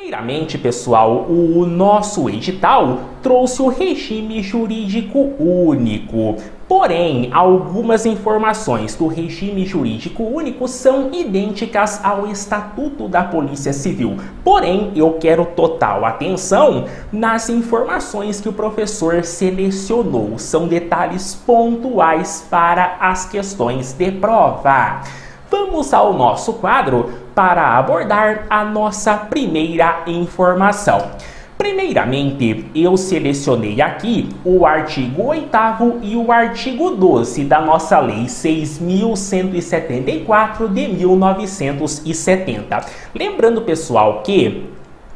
Primeiramente, pessoal, o nosso edital trouxe o regime jurídico único. Porém, algumas informações do regime jurídico único são idênticas ao Estatuto da Polícia Civil. Porém, eu quero total atenção nas informações que o professor selecionou. São detalhes pontuais para as questões de prova. Vamos ao nosso quadro para abordar a nossa primeira informação. Primeiramente, eu selecionei aqui o artigo 8 e o artigo 12 da nossa Lei 6.174 de 1970. Lembrando, pessoal, que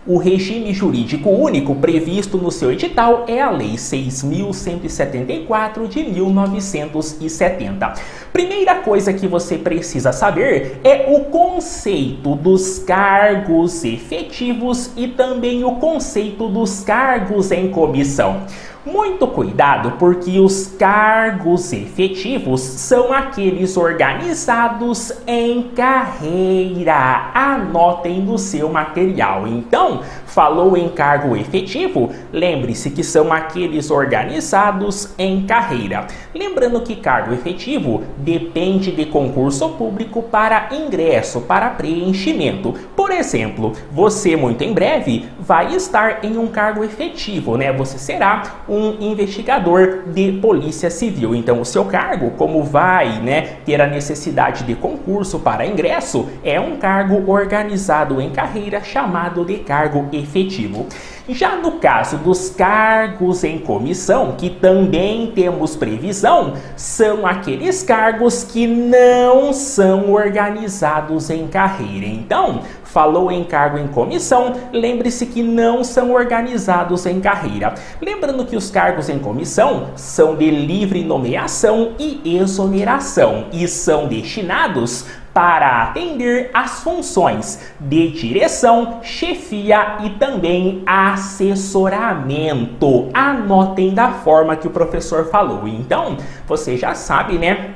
o regime jurídico único previsto no seu edital é a Lei 6.174 de 1970. Primeira coisa que você precisa saber é o conceito dos cargos efetivos e também o conceito dos cargos em comissão. Muito cuidado, porque os cargos efetivos são aqueles organizados em carreira. Anotem no seu material. Então, falou em cargo efetivo, lembre-se que são aqueles organizados em carreira. Lembrando que cargo efetivo depende de concurso público para ingresso, para preenchimento. Por exemplo, você muito em breve vai estar em um cargo efetivo, né? Você será um investigador de polícia civil. Então, o seu cargo, como vai né, ter a necessidade de concurso para ingresso, é um cargo organizado em carreira chamado de cargo efetivo. Já no caso dos cargos em comissão, que também temos previsão, são aqueles cargos que não são organizados em carreira. Então, falou em cargo em comissão, lembre-se que não são organizados em carreira. Lembrando que os cargos em comissão são de livre nomeação e exoneração e são destinados para atender às funções de direção, chefia e também assessoramento. Anotem da forma que o professor falou. Então, você já sabe, né?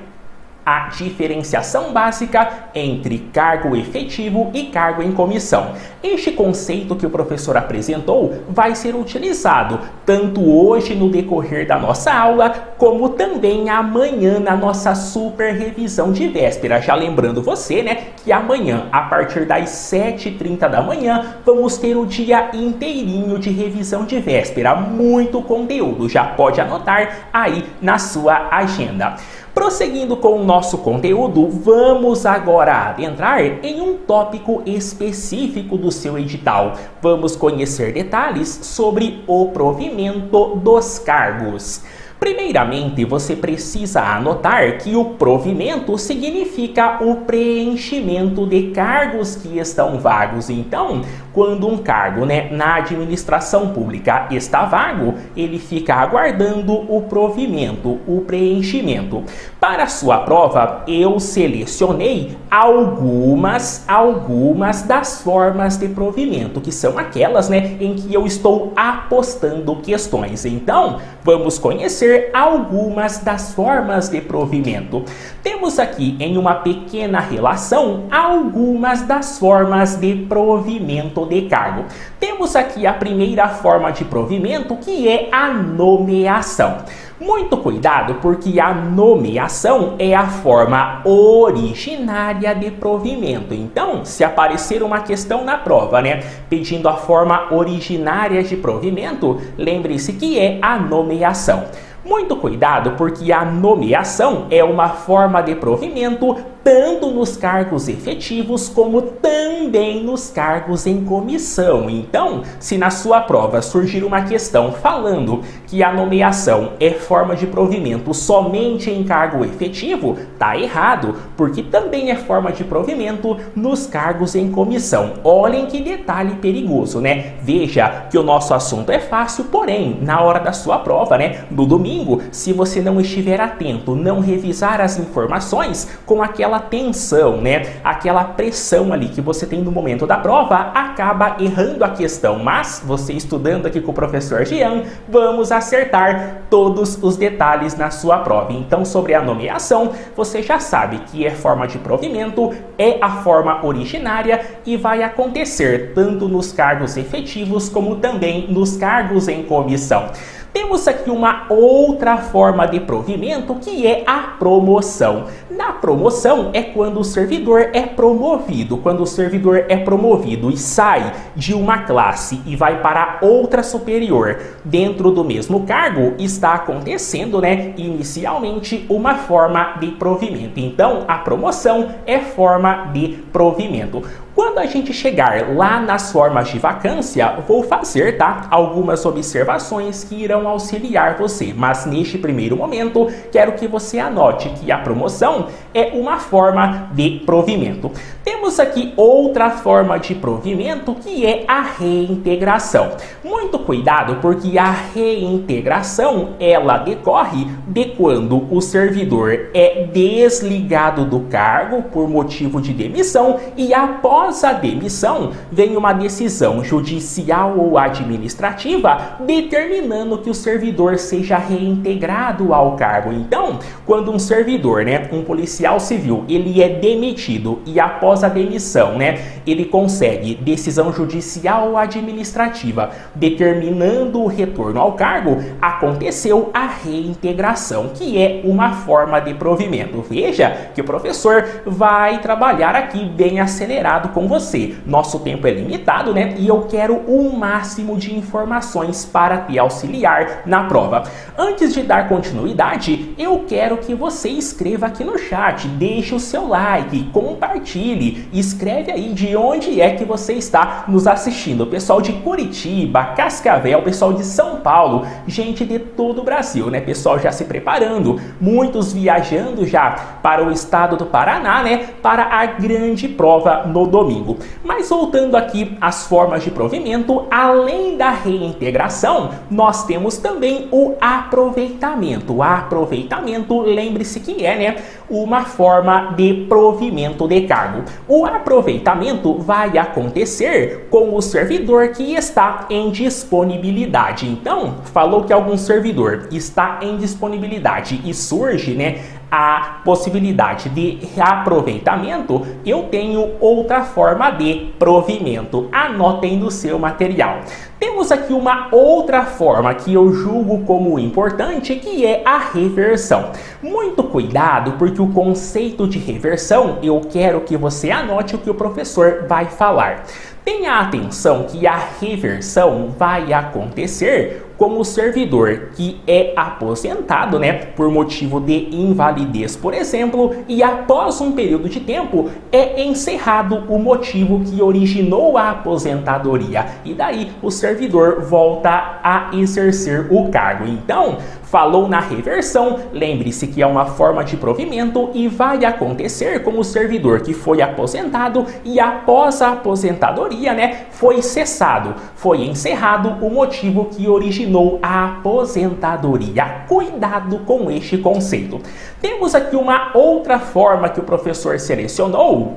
A diferenciação básica entre cargo efetivo e cargo em comissão. Este conceito que o professor apresentou vai ser utilizado tanto hoje no decorrer da nossa aula, como também amanhã na nossa super revisão de véspera. Já lembrando você, né, que amanhã, a partir das 7h30 da manhã, vamos ter o dia inteirinho de revisão de véspera. Muito conteúdo, já pode anotar aí na sua agenda. Prosseguindo com o nosso conteúdo, vamos agora adentrar em um tópico específico do seu edital. Vamos conhecer detalhes sobre o provimento dos cargos. Primeiramente, você precisa anotar que o provimento significa o preenchimento de cargos que estão vagos. Então, quando um cargo né, na administração pública está vago, ele fica aguardando o provimento, o preenchimento. Para sua prova, eu selecionei algumas, algumas das formas de provimento, que são aquelas né, em que eu estou apostando questões. Então, vamos conhecer algumas das formas de provimento. Temos aqui em uma pequena relação algumas das formas de provimento de cargo. Temos aqui a primeira forma de provimento, que é a nomeação. Muito cuidado, porque a nomeação é a forma originária de provimento. Então, se aparecer uma questão na prova, né, pedindo a forma originária de provimento, lembre-se que é a nomeação. Muito cuidado, porque a nomeação é uma forma de provimento tanto nos cargos efetivos como também nos cargos em comissão. Então, se na sua prova surgir uma questão falando que a nomeação é forma de provimento somente em cargo efetivo, tá errado, porque também é forma de provimento nos cargos em comissão. Olhem que detalhe perigoso, né? Veja que o nosso assunto é fácil, porém, na hora da sua prova, né, no domingo, se você não estiver atento, não revisar as informações com aquela aquela tensão, né? Aquela pressão ali que você tem no momento da prova, acaba errando a questão. Mas você estudando aqui com o professor Jean, vamos acertar todos os detalhes na sua prova. Então, sobre a nomeação, você já sabe que é forma de provimento, é a forma originária e vai acontecer tanto nos cargos efetivos como também nos cargos em comissão. Temos aqui uma outra forma de provimento que é a promoção. Na promoção é quando o servidor é promovido, quando o servidor é promovido e sai de uma classe e vai para outra superior dentro do mesmo cargo, está acontecendo, né, inicialmente uma forma de provimento. Então, a promoção é forma de provimento. Quando a gente chegar lá nas formas de vacância, vou fazer, tá, algumas observações que irão auxiliar você, mas neste primeiro momento, quero que você anote que a promoção é uma forma de provimento. Temos aqui outra forma de provimento que é a reintegração. Muito cuidado, porque a reintegração, ela decorre de quando o servidor é desligado do cargo por motivo de demissão e após após a demissão, vem uma decisão judicial ou administrativa determinando que o servidor seja reintegrado ao cargo. Então, quando um servidor, né, um policial civil, ele é demitido e após a demissão, né, ele consegue decisão judicial ou administrativa determinando o retorno ao cargo, aconteceu a reintegração, que é uma forma de provimento. Veja que o professor vai trabalhar aqui bem acelerado com você. Nosso tempo é limitado, né? E eu quero o máximo de informações para te auxiliar na prova. Antes de dar continuidade, eu quero que você escreva aqui no chat, deixe o seu like, compartilhe, escreve aí de onde é que você está nos assistindo. Pessoal de Curitiba, Cascavel, pessoal de São Paulo, gente de todo o Brasil, né? Pessoal já se preparando, muitos viajando já para o estado do Paraná, né? Para a grande prova no domingo domingo. Mas voltando aqui às formas de provimento, além da reintegração, nós temos também o aproveitamento. O aproveitamento, lembre-se que é né, uma forma de provimento de cargo. O aproveitamento vai acontecer com o servidor que está em disponibilidade. Então, falou que algum servidor está em disponibilidade e surge né, a possibilidade de reaproveitamento, eu tenho outra forma de provimento. Anotem no seu material. Temos aqui uma outra forma que eu julgo como importante, que é a reversão. Muito cuidado, porque o conceito de reversão, eu quero que você anote o que o professor vai falar. Tenha atenção que a reversão vai acontecer com o servidor que é aposentado, né, por motivo de invalidez, por exemplo, e após um período de tempo é encerrado o motivo que originou a aposentadoria e daí o servidor volta a exercer o cargo. Então, falou na reversão, lembre-se que é uma forma de provimento e vai acontecer com o servidor que foi aposentado e após a aposentadoria, né, foi cessado, foi encerrado o motivo que originou determinou a aposentadoria. Cuidado com este conceito. Temos aqui uma outra forma que o professor selecionou,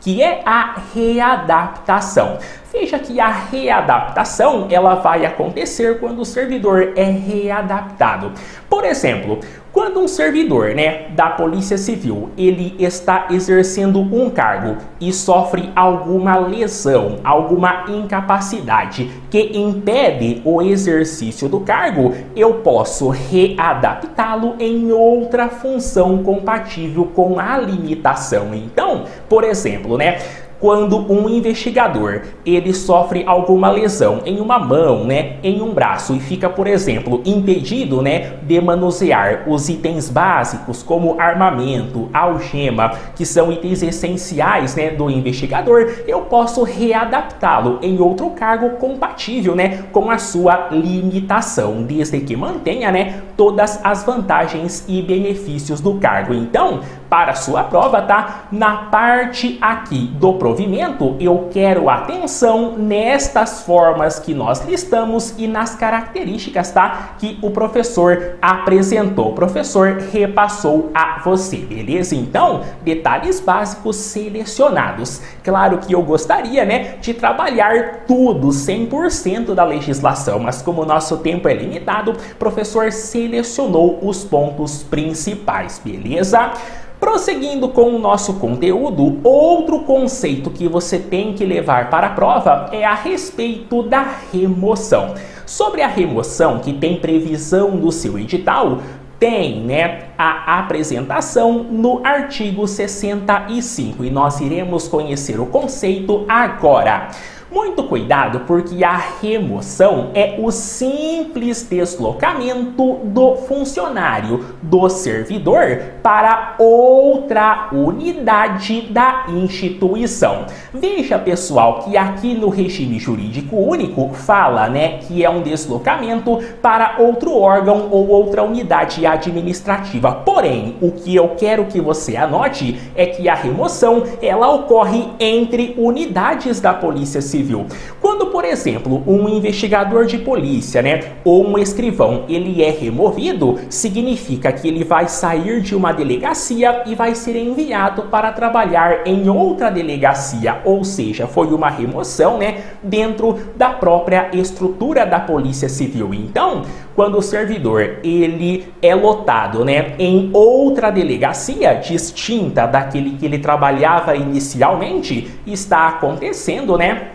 que é a readaptação. Veja que a readaptação ela vai acontecer quando o servidor é readaptado. Por exemplo, quando um servidor, né, da Polícia Civil, ele está exercendo um cargo e sofre alguma lesão, alguma incapacidade que impede o exercício do cargo, eu posso readaptá-lo em outra função compatível com a limitação. Então, por exemplo, né, quando um investigador ele sofre alguma lesão em uma mão, né, em um braço e fica, por exemplo, impedido, né, de manusear os itens básicos como armamento, algema, que são itens essenciais, né, do investigador, eu posso readaptá-lo em outro cargo compatível, né, com a sua limitação, desde que mantenha, né, todas as vantagens e benefícios do cargo. Então, para sua prova, tá? Na parte aqui do provimento, eu quero atenção nestas formas que nós listamos e nas características, tá? Que o professor apresentou, o professor repassou a você, beleza? Então, detalhes básicos selecionados. Claro que eu gostaria, né, de trabalhar tudo, 100% da legislação, mas como o nosso tempo é limitado, o professor selecionou os pontos principais, beleza? Prosseguindo com o nosso conteúdo, outro conceito que você tem que levar para a prova é a respeito da remoção. Sobre a remoção, que tem previsão do seu edital, tem né, a apresentação no artigo 65 e nós iremos conhecer o conceito agora. Muito cuidado, porque a remoção é o simples deslocamento do funcionário, do servidor, para outra unidade da instituição. Veja, pessoal, que aqui no regime jurídico único fala, né, que é um deslocamento para outro órgão ou outra unidade administrativa. Porém, o que eu quero que você anote é que a remoção ela ocorre entre unidades da Polícia Civil civil. Quando, por exemplo, um investigador de polícia, né, ou um escrivão, ele é removido, significa que ele vai sair de uma delegacia e vai ser enviado para trabalhar em outra delegacia, ou seja, foi uma remoção, né, dentro da própria estrutura da Polícia Civil. Então, quando o servidor ele é lotado, né, em outra delegacia distinta daquele que ele trabalhava inicialmente, está acontecendo, né,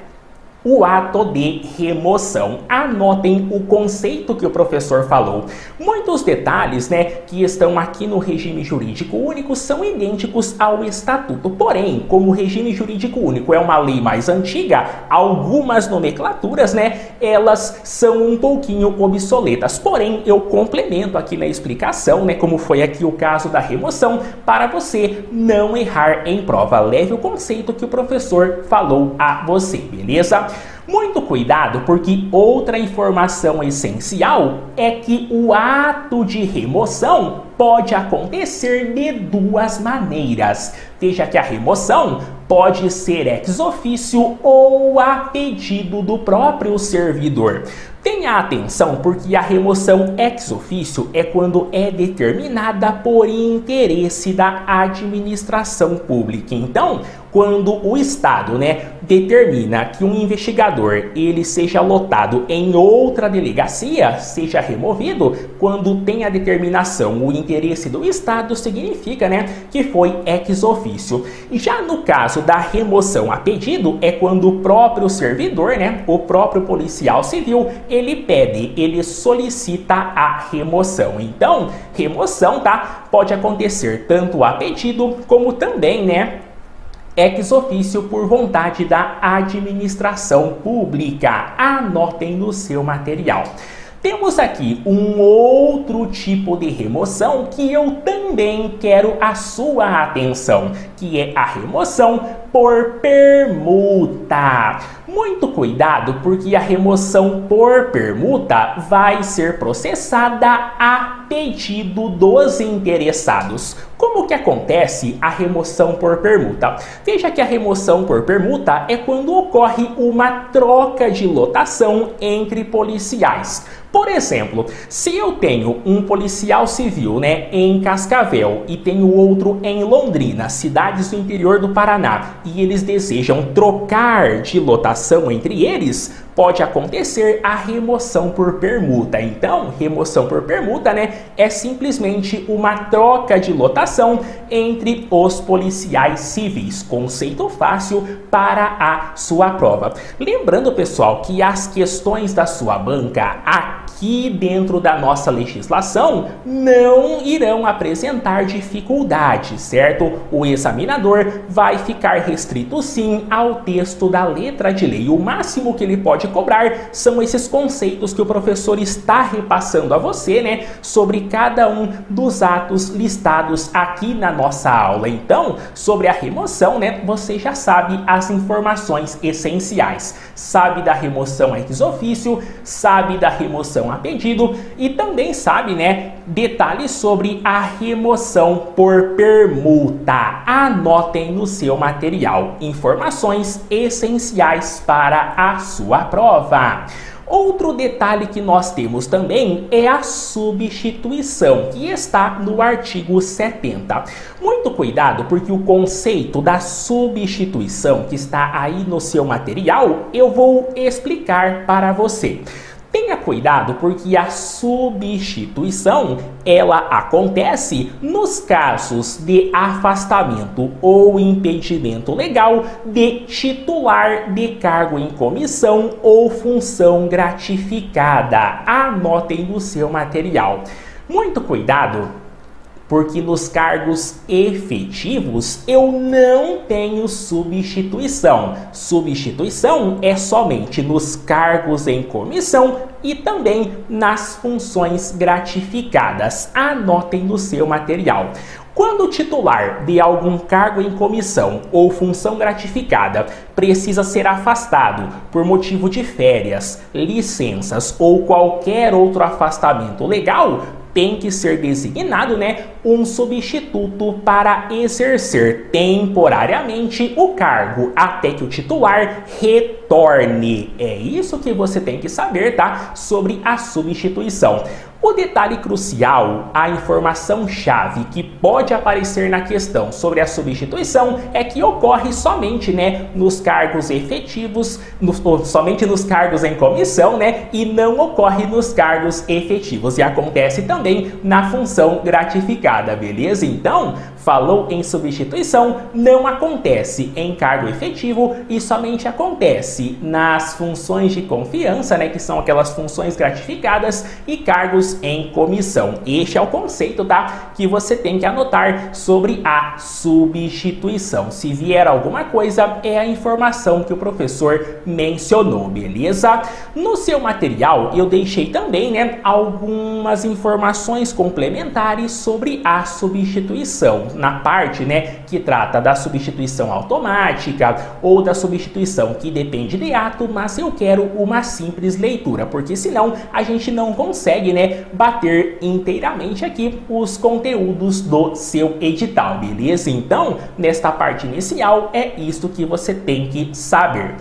o ato de remoção. Anotem o conceito que o professor falou. Muitos detalhes, né, que estão aqui no regime jurídico único são idênticos ao estatuto. Porém, como o regime jurídico único é uma lei mais antiga, algumas nomenclaturas, né, elas são um pouquinho obsoletas. Porém, eu complemento aqui na explicação, né, como foi aqui o caso da remoção, para você não errar em prova. Leve o conceito que o professor falou a você, beleza? Muito cuidado, porque outra informação essencial é que o ato de remoção pode acontecer de duas maneiras. Veja que a remoção pode ser ex ofício ou a pedido do próprio servidor. Tenha atenção porque a remoção ex ofício é quando é determinada por interesse da administração pública. Então, quando o Estado, né, determina que um investigador ele seja lotado em outra delegacia, seja removido, quando tem a determinação, o interesse do Estado significa, né, que foi ex ofício. Já no caso da remoção a pedido é quando o próprio servidor, né, o próprio policial civil ele pede, ele solicita a remoção. Então, remoção, tá? Pode acontecer tanto a pedido como também, né, ex ofício por vontade da administração pública. Anotem no seu material. Temos aqui um outro tipo de remoção que eu também quero a sua atenção, que é a remoção por permuta. Muito cuidado, porque a remoção por permuta vai ser processada a pedido dos interessados. Como que acontece a remoção por permuta? Veja que a remoção por permuta é quando ocorre uma troca de lotação entre policiais. Por exemplo, se eu tenho um policial civil né, em Cascavel e tenho outro em Londrina, cidades do interior do Paraná, e eles desejam trocar de lotação entre eles, pode acontecer a remoção por permuta. Então, remoção por permuta, né, é simplesmente uma troca de lotação entre os policiais civis. Conceito fácil para a sua prova. Lembrando, pessoal, que as questões da sua banca aqui dentro da nossa legislação não irão apresentar dificuldades, certo? O examinador vai ficar restrito sim ao texto da letra de lei. O máximo que ele pode cobrar são esses conceitos que o professor está repassando a você, né, sobre cada um dos atos listados aqui na nossa aula. Então, sobre a remoção, né, você já sabe as informações essenciais. Sabe da remoção ex ofício, sabe da remoção a pedido e também sabe, né, detalhes sobre a remoção por permuta. Anotem no seu material informações essenciais para a sua prova. Outro detalhe que nós temos também é a substituição, que está no artigo 70. Muito cuidado, porque o conceito da substituição que está aí no seu material, eu vou explicar para você. Tenha cuidado porque a substituição ela acontece nos casos de afastamento ou impedimento legal de titular de cargo em comissão ou função gratificada. Anotem no seu material. Muito cuidado porque nos cargos efetivos eu não tenho substituição. Substituição é somente nos cargos em comissão e também nas funções gratificadas. Anotem no seu material. Quando o titular de algum cargo em comissão ou função gratificada precisa ser afastado por motivo de férias, licenças ou qualquer outro afastamento legal, tem que ser designado, né, um substituto para exercer temporariamente o cargo até que o titular retorne. É isso que você tem que saber, tá? Sobre a substituição. O detalhe crucial, a informação-chave que pode aparecer na questão sobre a substituição é que ocorre somente né, nos cargos efetivos, somente nos cargos em comissão, né, e não ocorre nos cargos efetivos. E acontece também na função gratificada, beleza? Então, falou em substituição, não acontece em cargo efetivo e somente acontece nas funções de confiança, né, que são aquelas funções gratificadas e cargos em comissão. Este é o conceito, tá? Que você tem que anotar sobre a substituição. Se vier alguma coisa, é a informação que o professor mencionou, beleza? No seu material, eu deixei também, né, algumas informações complementares sobre a substituição na parte né, que trata da substituição automática ou da substituição que depende de ato, mas eu quero uma simples leitura, porque senão a gente não consegue né, bater inteiramente aqui os conteúdos do seu edital, beleza? Então, nesta parte inicial, é isso que você tem que saber.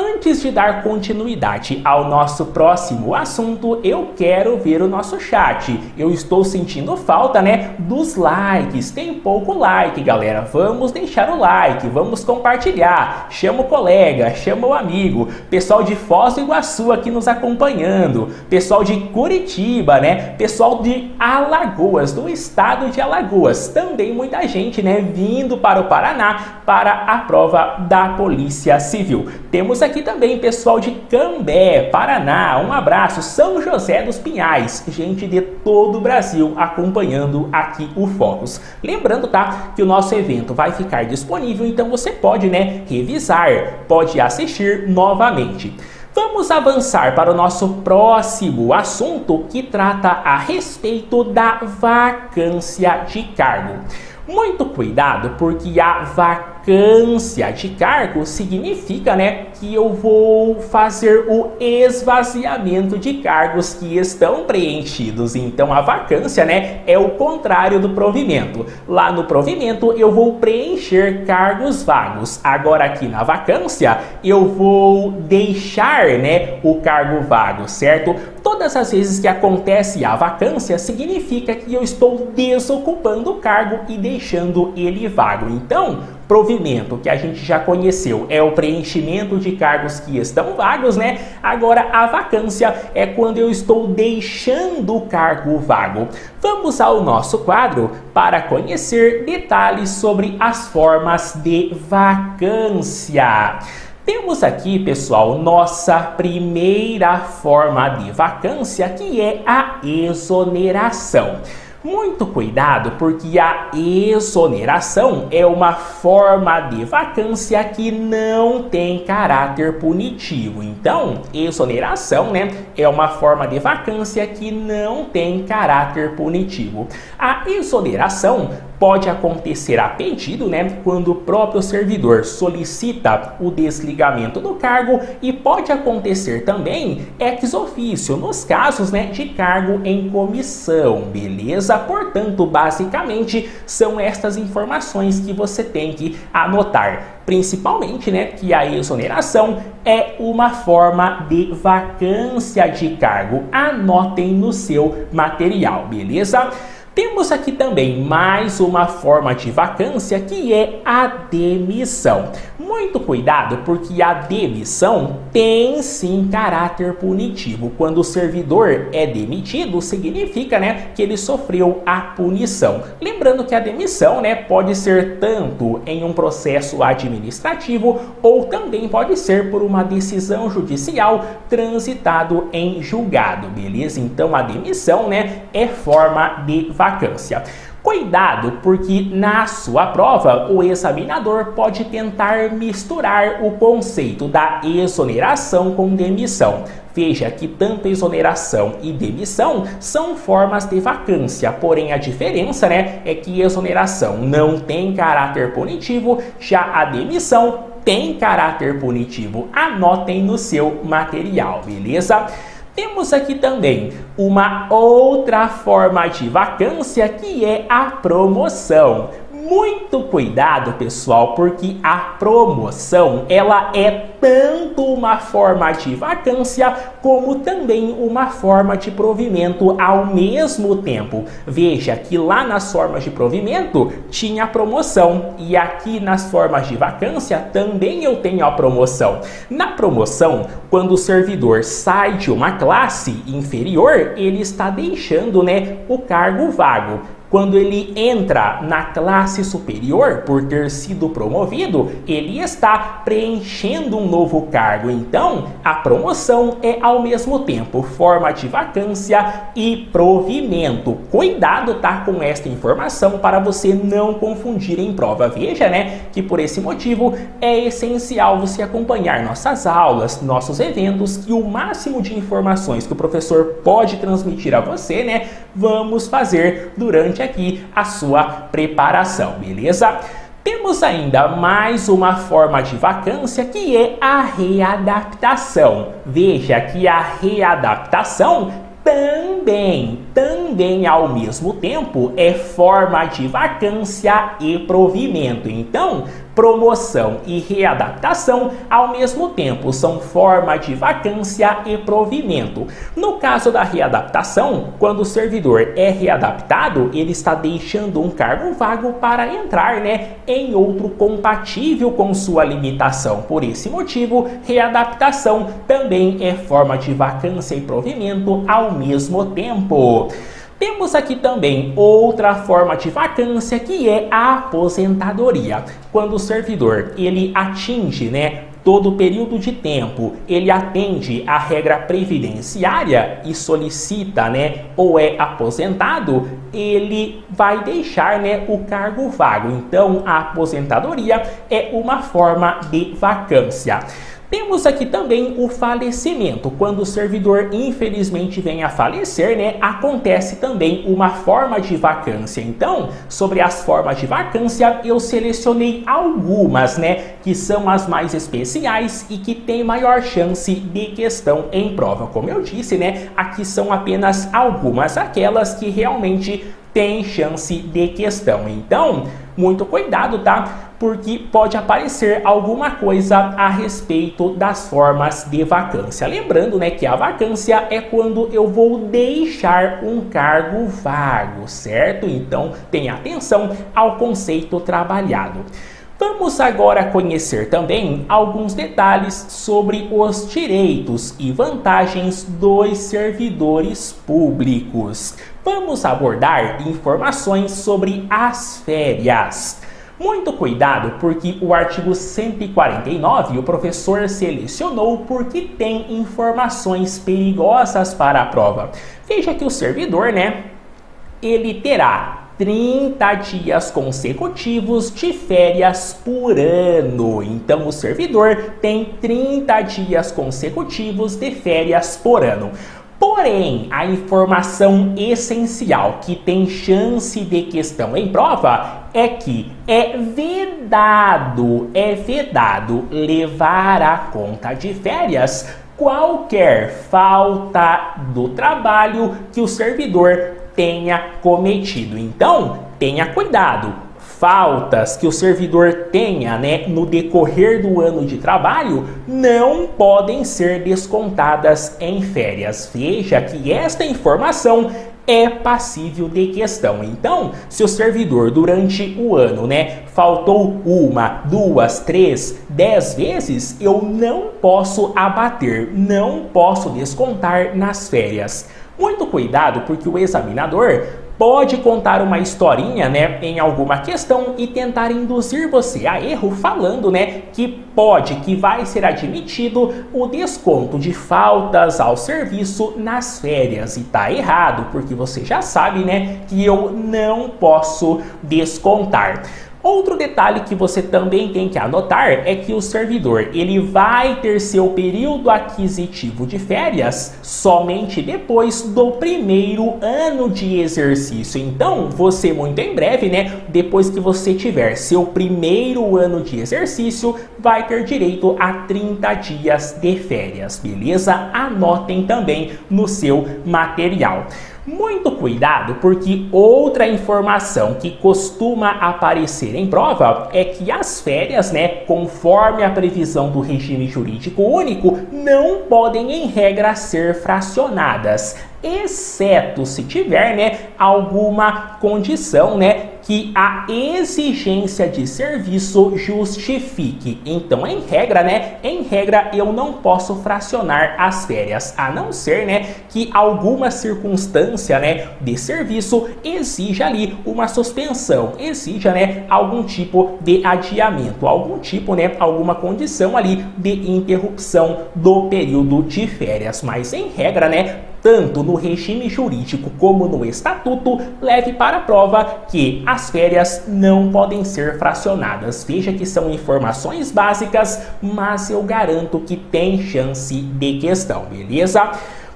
Antes de dar continuidade ao nosso próximo assunto, eu quero ver o nosso chat. Eu estou sentindo falta, né, dos likes. Tem pouco like, galera. Vamos deixar o like, vamos compartilhar. Chama o colega, chama o amigo. Pessoal de Foz do Iguaçu aqui nos acompanhando. Pessoal de Curitiba, né? Pessoal de Alagoas, do estado de Alagoas. Também muita gente, né, vindo para o Paraná para a prova da Polícia Civil. Temos temos aqui também pessoal de Cambé, Paraná, um abraço, São José dos Pinhais, gente de todo o Brasil acompanhando aqui o Focus. Lembrando, tá, que o nosso evento vai ficar disponível, então você pode, né, revisar, pode assistir novamente. Vamos avançar para o nosso próximo assunto que trata a respeito da vacância de cargo. Muito cuidado, porque a vacância de cargo significa, né, que eu vou fazer o esvaziamento de cargos que estão preenchidos. Então a vacância, né, é o contrário do provimento. Lá no provimento eu vou preencher cargos vagos. Agora aqui na vacância eu vou deixar, né, o cargo vago, certo? Todas as vezes que acontece a vacância significa que eu estou desocupando o cargo e deixando ele vago. Então, provimento, que a gente já conheceu, é o preenchimento de cargos que estão vagos, né? Agora, a vacância é quando eu estou deixando o cargo vago. Vamos ao nosso quadro para conhecer detalhes sobre as formas de vacância. Temos aqui, pessoal, nossa primeira forma de vacância, que é a exoneração. Muito cuidado, porque a exoneração é uma forma de vacância que não tem caráter punitivo. Então, exoneração, né, é uma forma de vacância que não tem caráter punitivo. A exoneração pode acontecer a pedido, né, quando o próprio servidor solicita o desligamento do cargo e pode acontecer também ex officio nos casos, né, de cargo em comissão, beleza? Portanto, basicamente são estas informações que você tem que anotar, principalmente, né, que a exoneração é uma forma de vacância de cargo. Anotem no seu material, beleza? Temos aqui também mais uma forma de vacância que é a demissão. Muito cuidado porque a demissão tem sim caráter punitivo. Quando o servidor é demitido, significa, né, que ele sofreu a punição. Lembrando que a demissão, né, pode ser tanto em um processo administrativo ou também pode ser por uma decisão judicial transitado em julgado, beleza? Então a demissão, né, é forma de vacância. Cuidado, porque na sua prova o examinador pode tentar misturar o conceito da exoneração com demissão. Veja que tanto exoneração e demissão são formas de vacância, porém a diferença né, é que exoneração não tem caráter punitivo, já a demissão tem caráter punitivo. Anotem no seu material, beleza? Temos aqui também uma outra forma de vacância que é a promoção. Muito cuidado, pessoal, porque a promoção ela é tanto uma forma de vacância como também uma forma de provimento ao mesmo tempo. Veja que lá nas formas de provimento tinha promoção e aqui nas formas de vacância também eu tenho a promoção. Na promoção, quando o servidor sai de uma classe inferior, ele está deixando, né, o cargo vago. Quando ele entra na classe superior por ter sido promovido, ele está preenchendo um novo cargo. Então, a promoção é ao mesmo tempo forma de vacância e provimento. Cuidado tá com esta informação para você não confundir em prova. Veja, né, que por esse motivo é essencial você acompanhar nossas aulas, nossos eventos, que o máximo de informações que o professor pode transmitir a você, né, vamos fazer durante aqui a sua preparação, beleza? Temos ainda mais uma forma de vacância que é a readaptação. Veja que a readaptação também, também ao mesmo tempo é forma de vacância e provimento. Então, promoção e readaptação ao mesmo tempo são forma de vacância e provimento. No caso da readaptação, quando o servidor é readaptado, ele está deixando um cargo vago para entrar né, em outro compatível com sua limitação. Por esse motivo, readaptação também é forma de vacância e provimento ao mesmo tempo. Temos aqui também outra forma de vacância que é a aposentadoria. Quando o servidor ele atinge, né, todo período de tempo, ele atende à regra previdenciária e solicita, né, ou é aposentado, ele vai deixar, né, o cargo vago. Então, a aposentadoria é uma forma de vacância. Temos aqui também o falecimento. Quando o servidor infelizmente vem a falecer, né, acontece também uma forma de vacância. Então, sobre as formas de vacância, eu selecionei algumas, né, que são as mais especiais e que têm maior chance de questão em prova. Como eu disse, né, aqui são apenas algumas, aquelas que realmente têm chance de questão. Então, muito cuidado, tá? Porque pode aparecer alguma coisa a respeito das formas de vacância. Lembrando, né, que a vacância é quando eu vou deixar um cargo vago, certo? Então, tenha atenção ao conceito trabalhado. Vamos agora conhecer também alguns detalhes sobre os direitos e vantagens dos servidores públicos. Vamos abordar informações sobre as férias. Muito cuidado, porque o artigo 149 o professor selecionou porque tem informações perigosas para a prova. Veja que o servidor, né, ele terá 30 dias consecutivos de férias por ano. Então, o servidor tem 30 dias consecutivos de férias por ano. Porém, a informação essencial que tem chance de questão em prova é que é vedado, é vedado levar a conta de férias qualquer falta do trabalho que o servidor tenha cometido. Então, tenha cuidado faltas que o servidor tenha né, no decorrer do ano de trabalho não podem ser descontadas em férias. Veja que esta informação é passível de questão. Então, se o servidor durante o ano, né, faltou uma, duas, três, dez vezes, eu não posso abater, não posso descontar nas férias. Muito cuidado, porque o examinador pode contar uma historinha, né, em alguma questão e tentar induzir você a erro falando, né, que pode, que vai ser admitido o desconto de faltas ao serviço nas férias e tá errado, porque você já sabe, né, que eu não posso descontar. Outro detalhe que você também tem que anotar é que o servidor ele vai ter seu período aquisitivo de férias somente depois do primeiro ano de exercício. Então, você muito em breve, né, depois que você tiver seu primeiro ano de exercício, vai ter direito a 30 dias de férias, beleza? Anotem também no seu material. Muito cuidado, porque outra informação que costuma aparecer em prova é que as férias, né, conforme a previsão do regime jurídico único, não podem em regra ser fracionadas, exceto se tiver, né, alguma condição, né, que a exigência de serviço justifique. Então, em regra, né? Em regra, eu não posso fracionar as férias, a não ser, né, que alguma circunstância, né, de serviço exija ali uma suspensão, exija, né, algum tipo de adiamento, algum tipo, né, alguma condição ali de interrupção do período de férias. Mas em regra, né, tanto no regime jurídico como no estatuto, leve para a prova que as férias não podem ser fracionadas. Veja que são informações básicas, mas eu garanto que tem chance de questão, beleza?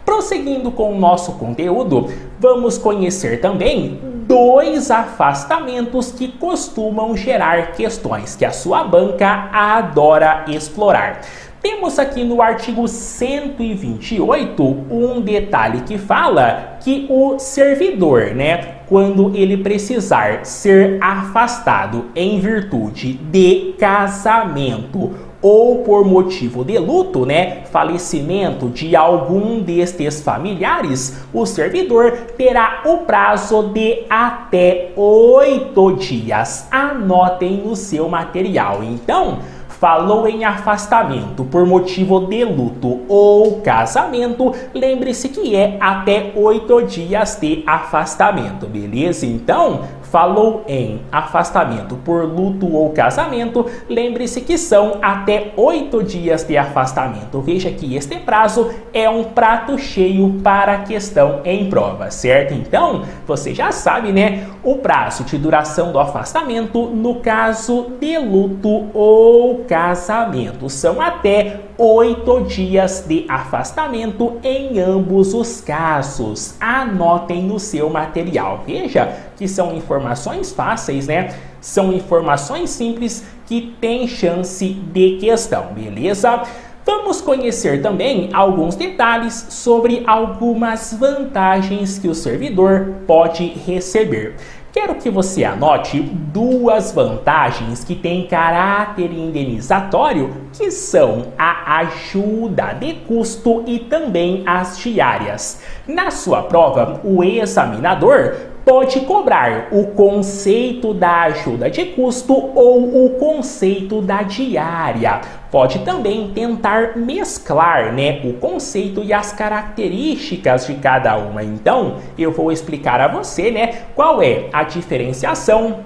Prosseguindo com o nosso conteúdo, vamos conhecer também dois afastamentos que costumam gerar questões que a sua banca adora explorar. Temos aqui no artigo 128 um detalhe que fala que o servidor, né, quando ele precisar ser afastado em virtude de casamento ou por motivo de luto, né, falecimento de algum destes familiares, o servidor terá o prazo de até oito dias. Anotem no seu material. Então, falou em afastamento por motivo de luto ou casamento, lembre-se que é até oito dias de afastamento, beleza? Então, falou em afastamento por luto ou casamento, lembre-se que são até oito dias de afastamento. Veja que este prazo é um prato cheio para a questão em prova, certo? Então, você já sabe, né? O prazo de duração do afastamento no caso de luto ou casamento são até oito dias de afastamento em ambos os casos. Anotem no seu material. Veja que são informações fáceis, né? São informações simples que têm chance de questão, beleza? Vamos conhecer também alguns detalhes sobre algumas vantagens que o servidor pode receber. Quero que você anote duas vantagens que têm caráter indenizatório, que são a ajuda de custo e também as diárias. Na sua prova, o examinador pode cobrar o conceito da ajuda de custo ou o conceito da diária. Pode também tentar mesclar né, o conceito e as características de cada uma. Então, eu vou explicar a você né, qual é a diferenciação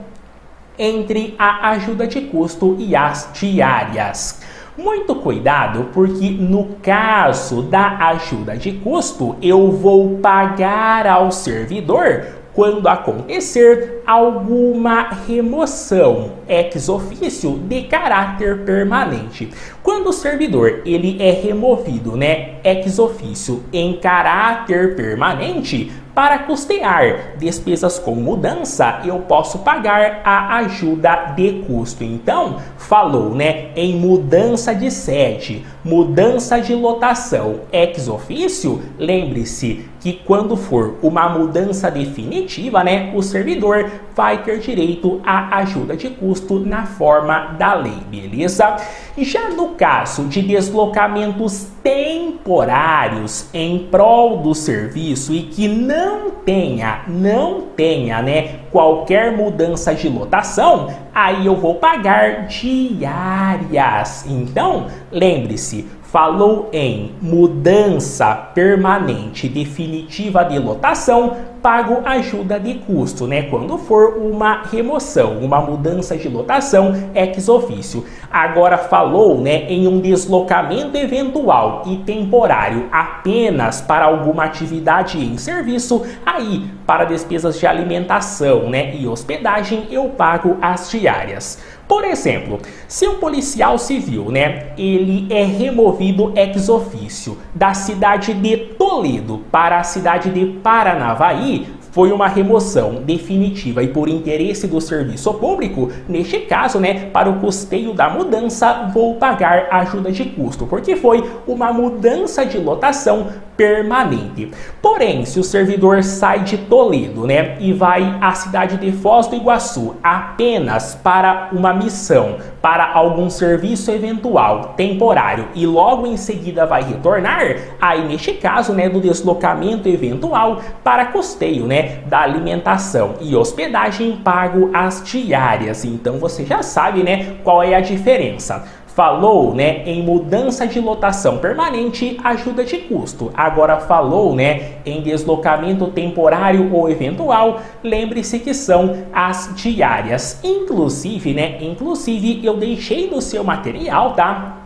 entre a ajuda de custo e as diárias. Muito cuidado, porque no caso da ajuda de custo, eu vou pagar ao servidor quando acontecer alguma remoção ex officio de caráter permanente. Quando o servidor ele é removido, né, ex officio em caráter permanente, para custear despesas com mudança, eu posso pagar a ajuda de custo. Então, falou, né, em mudança de sede, mudança de lotação ex ofício, lembre-se que quando for uma mudança definitiva, né, o servidor vai ter direito à ajuda de custo na forma da lei, beleza? Já no caso de deslocamentos temporários em prol do serviço e que não tenha, não tenha, né, qualquer mudança de lotação, aí eu vou pagar diárias. Então, lembre-se, falou em mudança permanente definitiva de lotação, pago ajuda de custo, né? Quando for uma remoção, uma mudança de lotação ex ofício. Agora falou, né, em um deslocamento eventual e temporário apenas para alguma atividade em serviço, aí para despesas de alimentação, né, e hospedagem eu pago as diárias. Por exemplo, se um policial civil, né, ele é removido ex ofício da cidade de Toledo para a cidade de Paranavaí, foi uma remoção definitiva e por interesse do serviço público, neste caso, né, para o custeio da mudança, vou pagar ajuda de custo, porque foi uma mudança de lotação permanente. Porém, se o servidor sai de Toledo, né, e vai à cidade de Foz do Iguaçu apenas para uma missão, para algum serviço eventual, temporário e logo em seguida vai retornar, aí neste caso, né, do deslocamento eventual para custeio, né, da alimentação e hospedagem pago as diárias. Então você já sabe, né, qual é a diferença falou, né, em mudança de lotação permanente, ajuda de custo. Agora falou, né, em deslocamento temporário ou eventual, lembre-se que são as diárias. Inclusive, né, inclusive eu deixei no seu material, tá?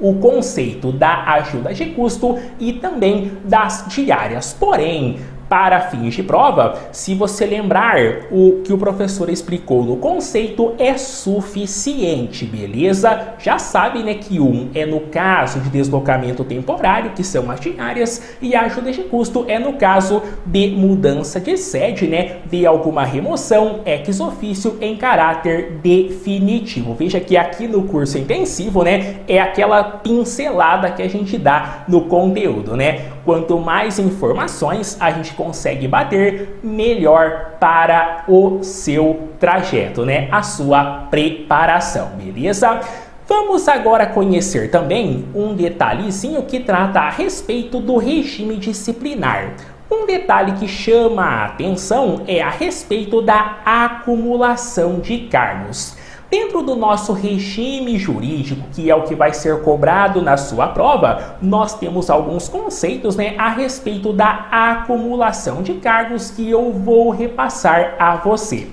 o conceito da ajuda de custo e também das diárias. Porém, para fins de prova, se você lembrar o que o professor explicou no conceito, é suficiente, beleza? Já sabe, né, que um é no caso de deslocamento temporário, que são as diárias, e a ajuda de custo é no caso de mudança de sede, né, de alguma remoção ex ofício em caráter definitivo. Veja que aqui no curso intensivo, né, é aquela pincelada que a gente dá no conteúdo, né? Quanto mais informações a gente consegue bater, melhor para o seu trajeto, né? A sua preparação, beleza? Vamos agora conhecer também um detalhezinho que trata a respeito do regime disciplinar. Um detalhe que chama a atenção é a respeito da acumulação de cargos. Dentro do nosso regime jurídico, que é o que vai ser cobrado na sua prova, nós temos alguns conceitos né, a respeito da acumulação de cargos que eu vou repassar a você.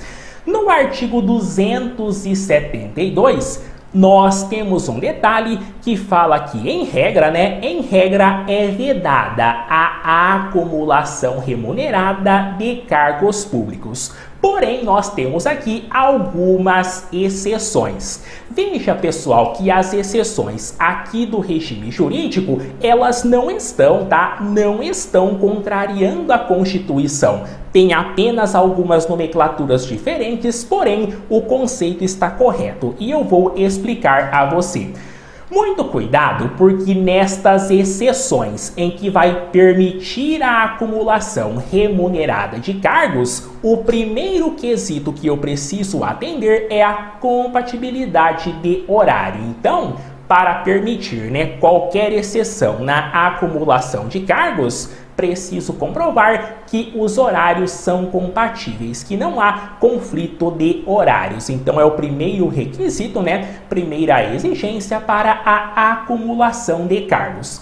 No artigo 272, nós temos um detalhe que fala que, em regra, né, em regra é vedada a acumulação remunerada de cargos públicos. Porém, nós temos aqui algumas exceções. Veja, pessoal, que as exceções aqui do regime jurídico, elas não estão, tá? Não estão contrariando a Constituição. Tem apenas algumas nomenclaturas diferentes, porém o conceito está correto e eu vou explicar a você. Muito cuidado, porque nestas exceções em que vai permitir a acumulação remunerada de cargos, o primeiro quesito que eu preciso atender é a compatibilidade de horário. Então, para permitir né, qualquer exceção na acumulação de cargos, preciso comprovar que os horários são compatíveis, que não há conflito de horários. Então é o primeiro requisito, né? Primeira exigência para a acumulação de cargos.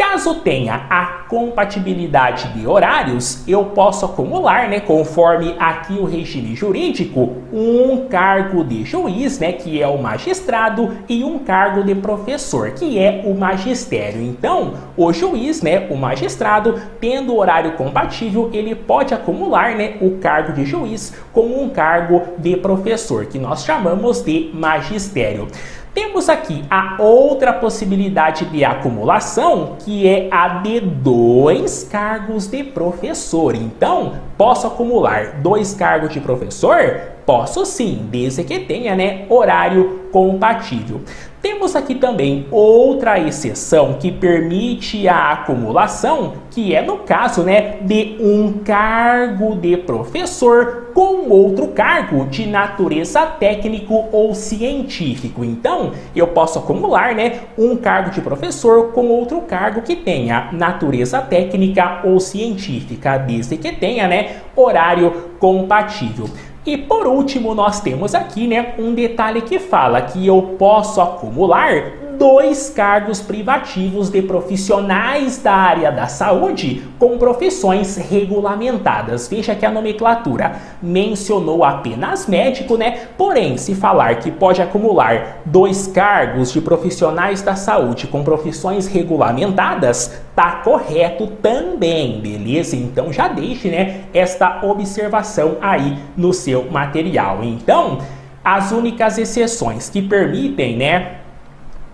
Caso tenha a compatibilidade de horários, eu posso acumular, né, conforme aqui o regime jurídico, um cargo de juiz, né, que é o magistrado, e um cargo de professor, que é o magistério. Então, o juiz, né, o magistrado, tendo horário compatível, ele pode acumular, né, o cargo de juiz com um cargo de professor, que nós chamamos de magistério. Temos aqui a outra possibilidade de acumulação, que é a de dois cargos de professor. Então, posso acumular dois cargos de professor Posso sim, desde que tenha, né, horário compatível. Temos aqui também outra exceção que permite a acumulação, que é no caso, né, de um cargo de professor com outro cargo de natureza técnico ou científico. Então, eu posso acumular, né, um cargo de professor com outro cargo que tenha natureza técnica ou científica, desde que tenha, né, horário compatível. E por último, nós temos aqui né, um detalhe que fala que eu posso acumular dois cargos privativos de profissionais da área da saúde com profissões regulamentadas. Veja que a nomenclatura mencionou apenas médico, né? Porém, se falar que pode acumular dois cargos de profissionais da saúde com profissões regulamentadas, tá correto também, beleza? Então já deixe, né, esta observação aí no seu material. Então, as únicas exceções que permitem, né,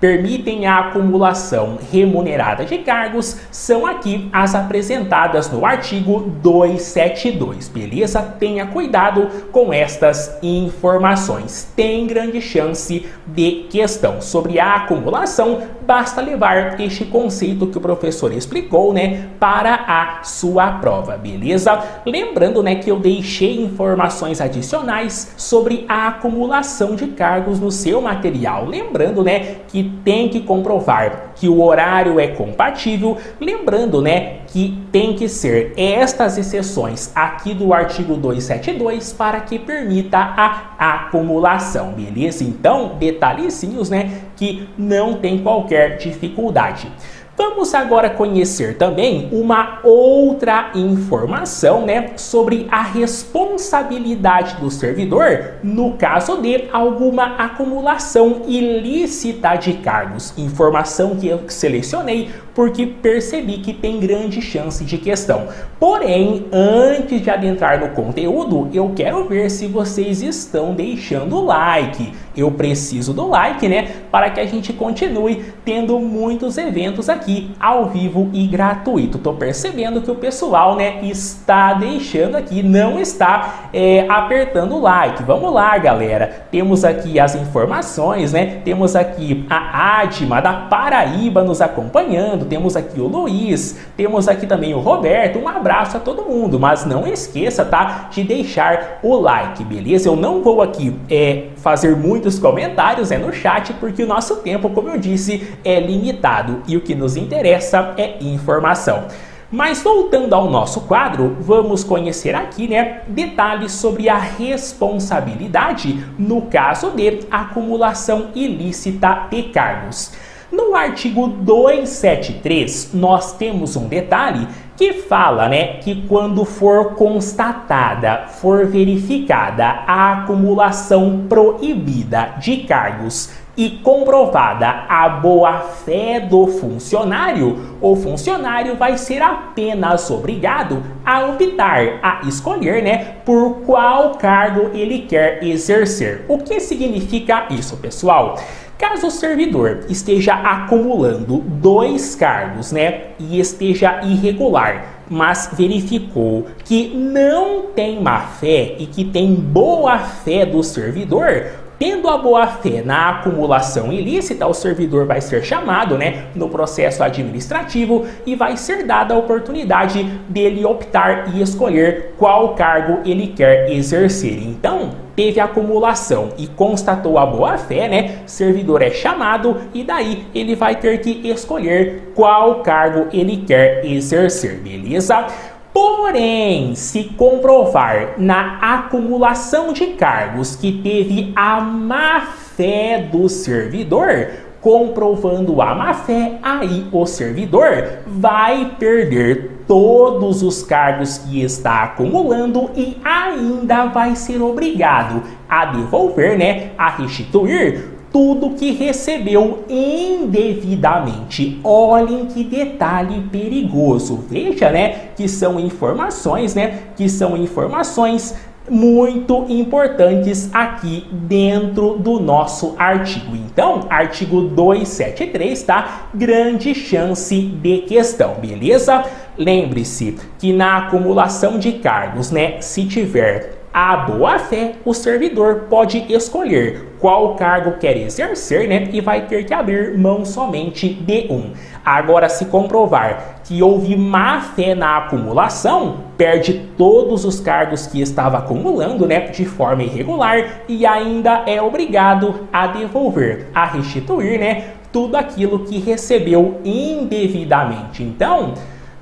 permitem a acumulação remunerada de cargos são aqui as apresentadas no artigo 272, beleza? Tenha cuidado com estas informações. Tem grande chance de questão sobre a acumulação, basta levar este conceito que o professor explicou, né, para a sua prova, beleza? Lembrando, né, que eu deixei informações adicionais sobre a acumulação de cargos no seu material. Lembrando, né, que tem que comprovar que o horário é compatível, lembrando, né, que tem que ser estas exceções aqui do artigo 272 para que permita a acumulação, beleza? Então, detalhezinhos, né, que não tem qualquer dificuldade. Vamos agora conhecer também uma outra informação né, sobre a responsabilidade do servidor no caso de alguma acumulação ilícita de cargos. Informação que eu selecionei porque percebi que tem grande chance de questão. Porém, antes de adentrar no conteúdo, eu quero ver se vocês estão deixando o like. Eu preciso do like, né? Para que a gente continue tendo muitos eventos aqui ao vivo e gratuito. Tô percebendo que o pessoal, né, está deixando aqui, não está é, apertando o like. Vamos lá, galera. Temos aqui as informações, né? Temos aqui a Adma da Paraíba nos acompanhando temos aqui o Luiz, temos aqui também o Roberto. Um abraço a todo mundo, mas não esqueça, tá, de deixar o like, beleza? Eu não vou aqui é, fazer muitos comentários é no chat, porque o nosso tempo, como eu disse, é limitado e o que nos interessa é informação. Mas voltando ao nosso quadro, vamos conhecer aqui, né, detalhes sobre a responsabilidade no caso de acumulação ilícita de cargos. No artigo 273, nós temos um detalhe que fala, né, que quando for constatada, for verificada a acumulação proibida de cargos e comprovada a boa-fé do funcionário, o funcionário vai ser apenas obrigado a optar, a escolher, né, por qual cargo ele quer exercer. O que significa isso, pessoal? Caso o servidor esteja acumulando dois cargos, né, e esteja irregular, mas verificou que não tem má fé e que tem boa fé do servidor, Tendo a boa-fé na acumulação ilícita, o servidor vai ser chamado né, no processo administrativo e vai ser dada a oportunidade dele optar e escolher qual cargo ele quer exercer. Então, teve acumulação e constatou a boa-fé, né? Servidor é chamado e daí ele vai ter que escolher qual cargo ele quer exercer, beleza? Porém, se comprovar na acumulação de cargos que teve a má fé do servidor, comprovando a má fé, aí o servidor vai perder todos os cargos que está acumulando e ainda vai ser obrigado a devolver, né, a restituir tudo que recebeu indevidamente. Olhem que detalhe perigoso. Veja, né, que são informações, né, que são informações muito importantes aqui dentro do nosso artigo. Então, artigo 273, tá? Grande chance de questão, beleza? Lembre-se que na acumulação de cargos, né, se tiver a boa fé, o servidor pode escolher qual cargo quer exercer, né? E vai ter que abrir mão somente de um. Agora, se comprovar que houve má fé na acumulação, perde todos os cargos que estava acumulando, né? De forma irregular e ainda é obrigado a devolver, a restituir, né? Tudo aquilo que recebeu indevidamente. Então,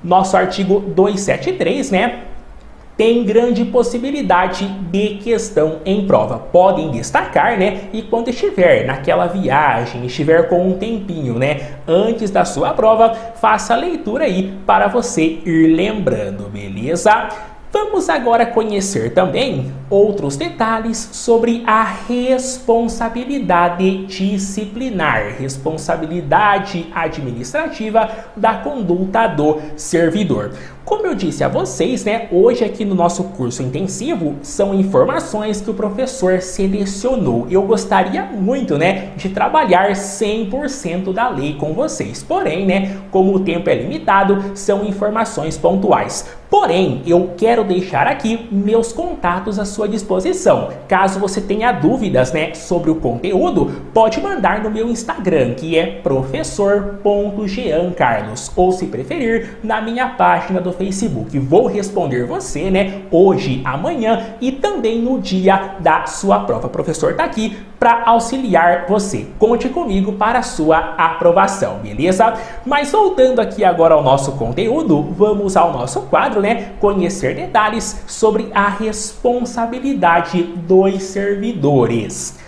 nosso artigo 273, né? Tem grande possibilidade de questão em prova. Podem destacar, né? E quando estiver naquela viagem, estiver com um tempinho, né? Antes da sua prova, faça a leitura aí para você ir lembrando, beleza? Vamos agora conhecer também outros detalhes sobre a responsabilidade disciplinar, responsabilidade administrativa da conduta do servidor. Como eu disse a vocês, né, hoje aqui no nosso curso intensivo são informações que o professor selecionou. Eu gostaria muito, né, de trabalhar 100% da lei com vocês. Porém, né, como o tempo é limitado, são informações pontuais. Porém, eu quero deixar aqui meus contatos à sua disposição. Caso você tenha dúvidas, né, sobre o conteúdo, pode mandar no meu Instagram, que é professor.jeancarlos, ou se preferir, na minha página do Facebook. Vou responder você, né, hoje, amanhã e também no dia da sua prova. O professor está aqui para auxiliar você. Conte comigo para a sua aprovação, beleza? Mas voltando aqui agora ao nosso conteúdo, vamos ao nosso quadro, né? Conhecer detalhes sobre a responsabilidade dos servidores.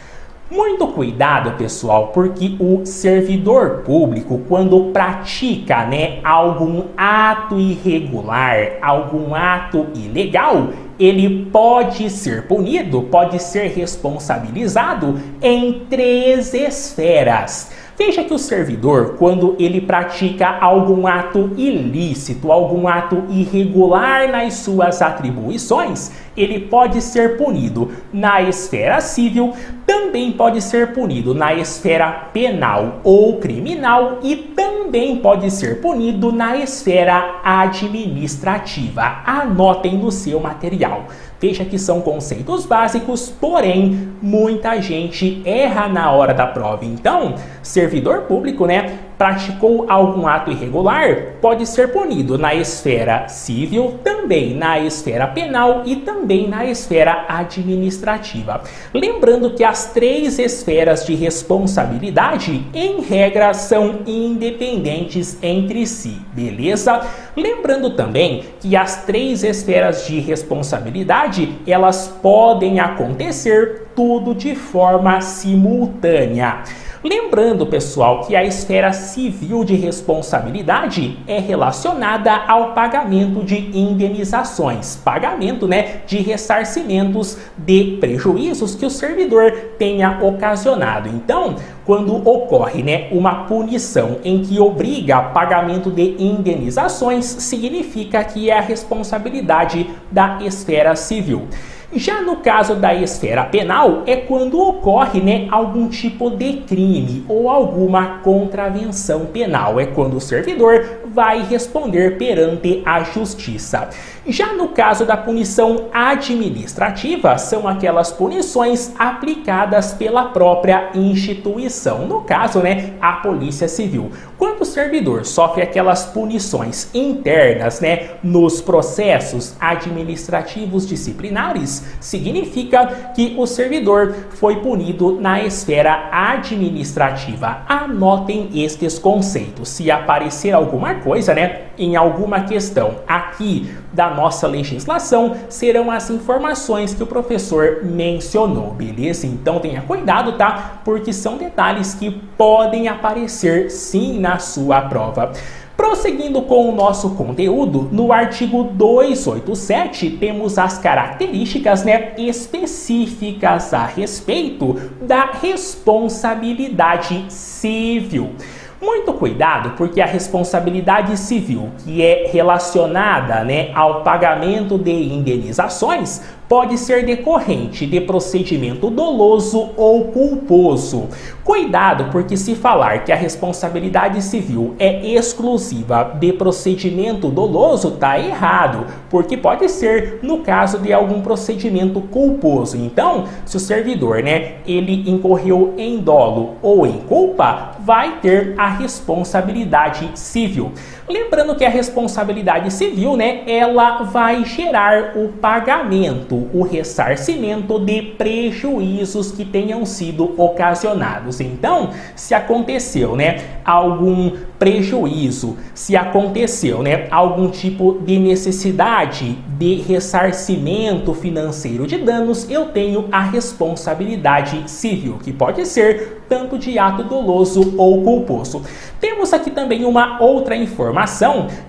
Muito cuidado, pessoal, porque o servidor público, quando pratica né, algum ato irregular, algum ato ilegal, ele pode ser punido, pode ser responsabilizado em três esferas. Veja que o servidor, quando ele pratica algum ato ilícito, algum ato irregular nas suas atribuições, ele pode ser punido na esfera civil, também pode ser punido na esfera penal ou criminal e também pode ser punido na esfera administrativa. Anotem no seu material. Veja que são conceitos básicos, porém muita gente erra na hora da prova. Então, servidor público, né, praticou algum ato irregular, pode ser punido na esfera civil, também na esfera penal e também na esfera administrativa. Lembrando que as três esferas de responsabilidade, em regra, são independentes entre si, beleza? Lembrando também que as três esferas de responsabilidade, elas podem acontecer tudo de forma simultânea. Lembrando, pessoal, que a esfera civil de responsabilidade é relacionada ao pagamento de indenizações, pagamento, né, de ressarcimentos de prejuízos que o servidor tenha ocasionado. Então, quando ocorre, né, uma punição em que obriga pagamento de indenizações, significa que é a responsabilidade da esfera civil. Já no caso da esfera penal, é quando ocorre né, algum tipo de crime ou alguma contravenção penal. É quando o servidor vai responder perante a justiça. Já no caso da punição administrativa, são aquelas punições aplicadas pela própria instituição. No caso, né, a Polícia Civil. Quando o servidor sofre aquelas punições internas, né, nos processos administrativos disciplinares, significa que o servidor foi punido na esfera administrativa. Anotem estes conceitos. Se aparecer alguma coisa, né, em alguma questão aqui da nossa legislação, serão as informações que o professor mencionou, beleza? Então tenha cuidado, tá? Porque são detalhes que podem aparecer sim na sua prova. Prosseguindo com o nosso conteúdo, no artigo 287 temos as características né, específicas a respeito da responsabilidade civil. Muito cuidado, porque a responsabilidade civil, que é relacionada né, ao pagamento de indenizações, pode ser decorrente de procedimento doloso ou culposo. Cuidado, porque se falar que a responsabilidade civil é exclusiva de procedimento doloso, tá errado, porque pode ser no caso de algum procedimento culposo. Então, se o servidor, né, ele incorreu em dolo ou em culpa, vai ter a responsabilidade civil. Lembrando que a responsabilidade civil, né, ela vai gerar o pagamento, o ressarcimento de prejuízos que tenham sido ocasionados. Então, se aconteceu, né, algum prejuízo, se aconteceu, né, algum tipo de necessidade de ressarcimento financeiro de danos, eu tenho a responsabilidade civil, que pode ser tanto de ato doloso ou culposo. Temos aqui também uma outra informação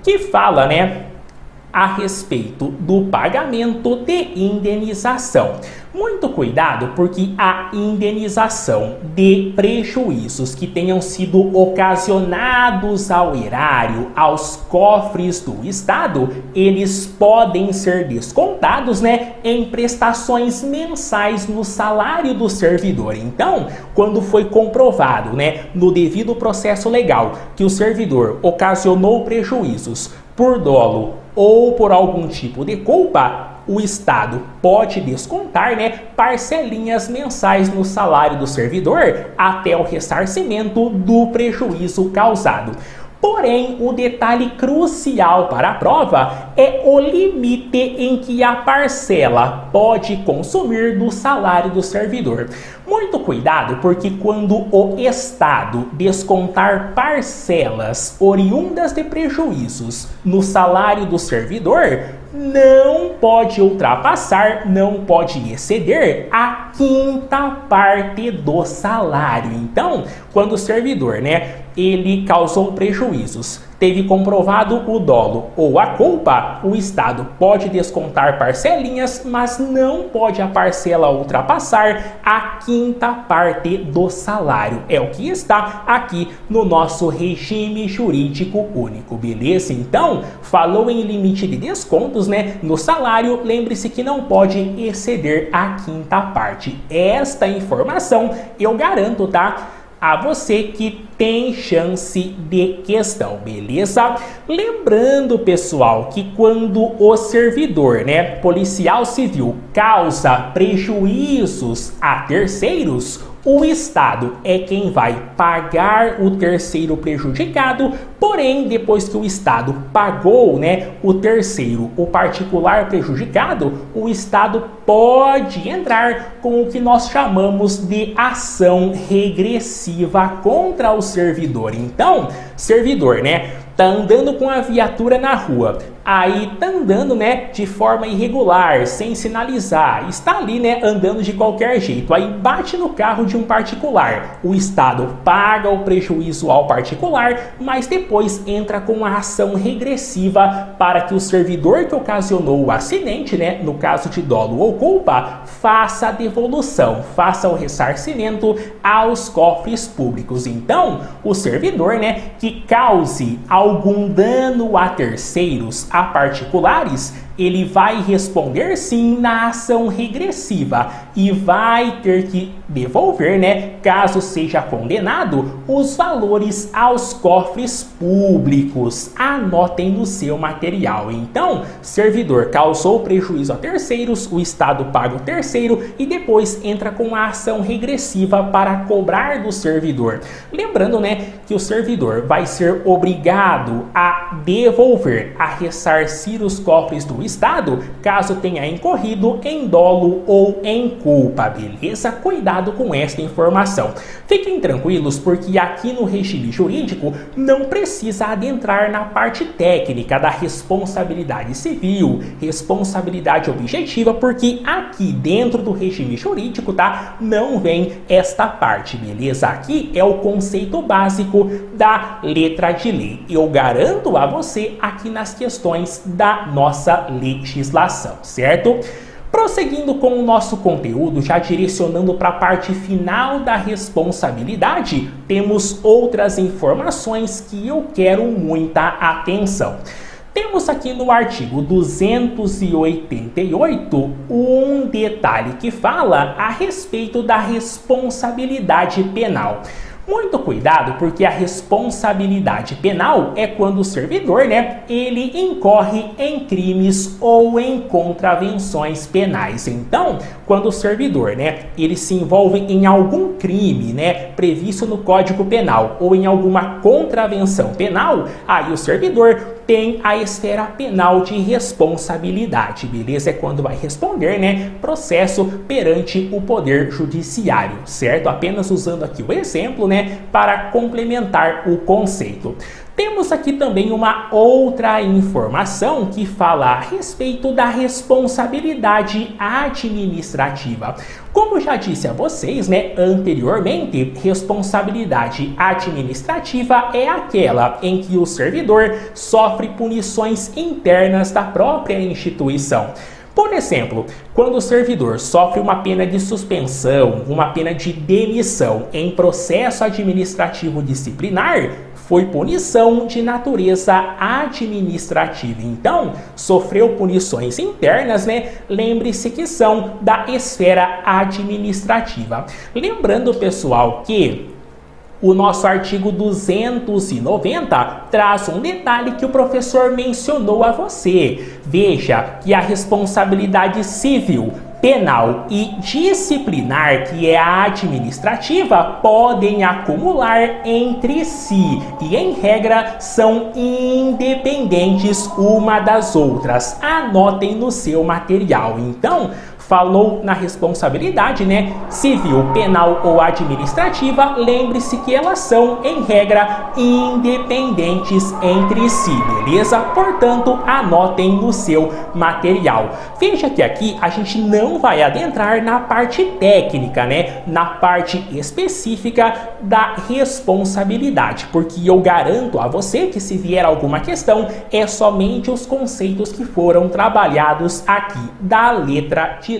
que fala, né, a respeito do pagamento de indenização. Muito cuidado, porque a indenização de prejuízos que tenham sido ocasionados ao erário, aos cofres do Estado, eles podem ser descontados, né, em prestações mensais no salário do servidor. Então, quando foi comprovado, né, no devido processo legal, que o servidor ocasionou prejuízos por dolo ou por algum tipo de culpa, o Estado pode descontar né, parcelinhas mensais no salário do servidor até o ressarcimento do prejuízo causado. Porém, o detalhe crucial para a prova é o limite em que a parcela pode consumir do salário do servidor. Muito cuidado, porque quando o Estado descontar parcelas oriundas de prejuízos no salário do servidor, não pode ultrapassar, não pode exceder a quinta parte do salário. Então, quando o servidor, né, ele causou prejuízos teve comprovado o dolo ou a culpa, o Estado pode descontar parcelinhas, mas não pode a parcela ultrapassar a quinta parte do salário. É o que está aqui no nosso regime jurídico único, beleza? Então, falou em limite de descontos, né? No salário, lembre-se que não pode exceder a quinta parte. Esta informação eu garanto, tá? A você que tem chance de questão, beleza? Lembrando, pessoal, que quando o servidor, né, policial civil, causa prejuízos a terceiros, o Estado é quem vai pagar o terceiro prejudicado, porém, depois que o Estado pagou né, o terceiro, o particular prejudicado, o Estado pode entrar com o que nós chamamos de ação regressiva contra o servidor. Então, servidor, né? Tá andando com a viatura na rua, aí tá andando, né, de forma irregular, sem sinalizar, está ali, né, andando de qualquer jeito, aí bate no carro de um particular. O Estado paga o prejuízo ao particular, mas depois entra com a ação regressiva para que o servidor que ocasionou o acidente, né, no caso de dolo ou culpa, faça a devolução, faça o ressarcimento aos cofres públicos. Então, o servidor, né, que cause algum dano a terceiros, a particulares, ele vai responder sim na ação regressiva e vai ter que devolver, né, caso seja condenado, os valores aos cofres públicos. Anotem no seu material. Então, servidor causou prejuízo a terceiros, o Estado paga o terceiro e depois entra com a ação regressiva para cobrar do servidor. Lembrando, né, que o servidor vai ser obrigado a devolver, a ressarcir os cofres do Estado, caso tenha incorrido em dolo ou em culpa, beleza? Cuidado com esta informação. Fiquem tranquilos, porque aqui no regime jurídico não precisa adentrar na parte técnica da responsabilidade civil, responsabilidade objetiva, porque aqui dentro do regime jurídico, tá? Não vem esta parte, beleza? Aqui é o conceito básico da letra de lei. Eu garanto a você aqui nas questões da nossa legislação, certo? Prosseguindo com o nosso conteúdo, já direcionando para a parte final da responsabilidade, temos outras informações que eu quero muita atenção. Tem Temos aqui no artigo 288 um detalhe que fala a respeito da responsabilidade penal. Muito cuidado, porque a responsabilidade penal é quando o servidor, né, ele incorre em crimes ou em contravenções penais. Então, quando o servidor, né, ele se envolve em algum crime, né, previsto no Código Penal ou em alguma contravenção penal, aí o servidor tem a esfera penal de responsabilidade, beleza? É quando vai responder, né, processo perante o poder judiciário, certo? Apenas usando aqui o exemplo, né, para complementar o conceito. Temos aqui também uma outra informação que fala a respeito da responsabilidade administrativa. Como já disse a vocês, né, anteriormente, responsabilidade administrativa é aquela em que o servidor sofre punições internas da própria instituição. Por exemplo, quando o servidor sofre uma pena de suspensão, uma pena de demissão em processo administrativo disciplinar, foi punição de natureza administrativa. Então, sofreu punições internas, né? Lembre-se que são da esfera administrativa. Lembrando, pessoal, que o nosso artigo 290 traz um detalhe que o professor mencionou a você. Veja que a responsabilidade civil penal e disciplinar, que é a administrativa, podem acumular entre si e, em regra, são independentes uma das outras. Anotem no seu material. Então, falou na responsabilidade, né? Civil, penal ou administrativa, lembre-se que elas são, em regra, independentes entre si, beleza? Portanto, anotem no seu material. Veja que aqui a gente não vai adentrar na parte técnica, né? Na parte específica da responsabilidade, porque eu garanto a você que se vier alguma questão, é somente os conceitos que foram trabalhados aqui da letra de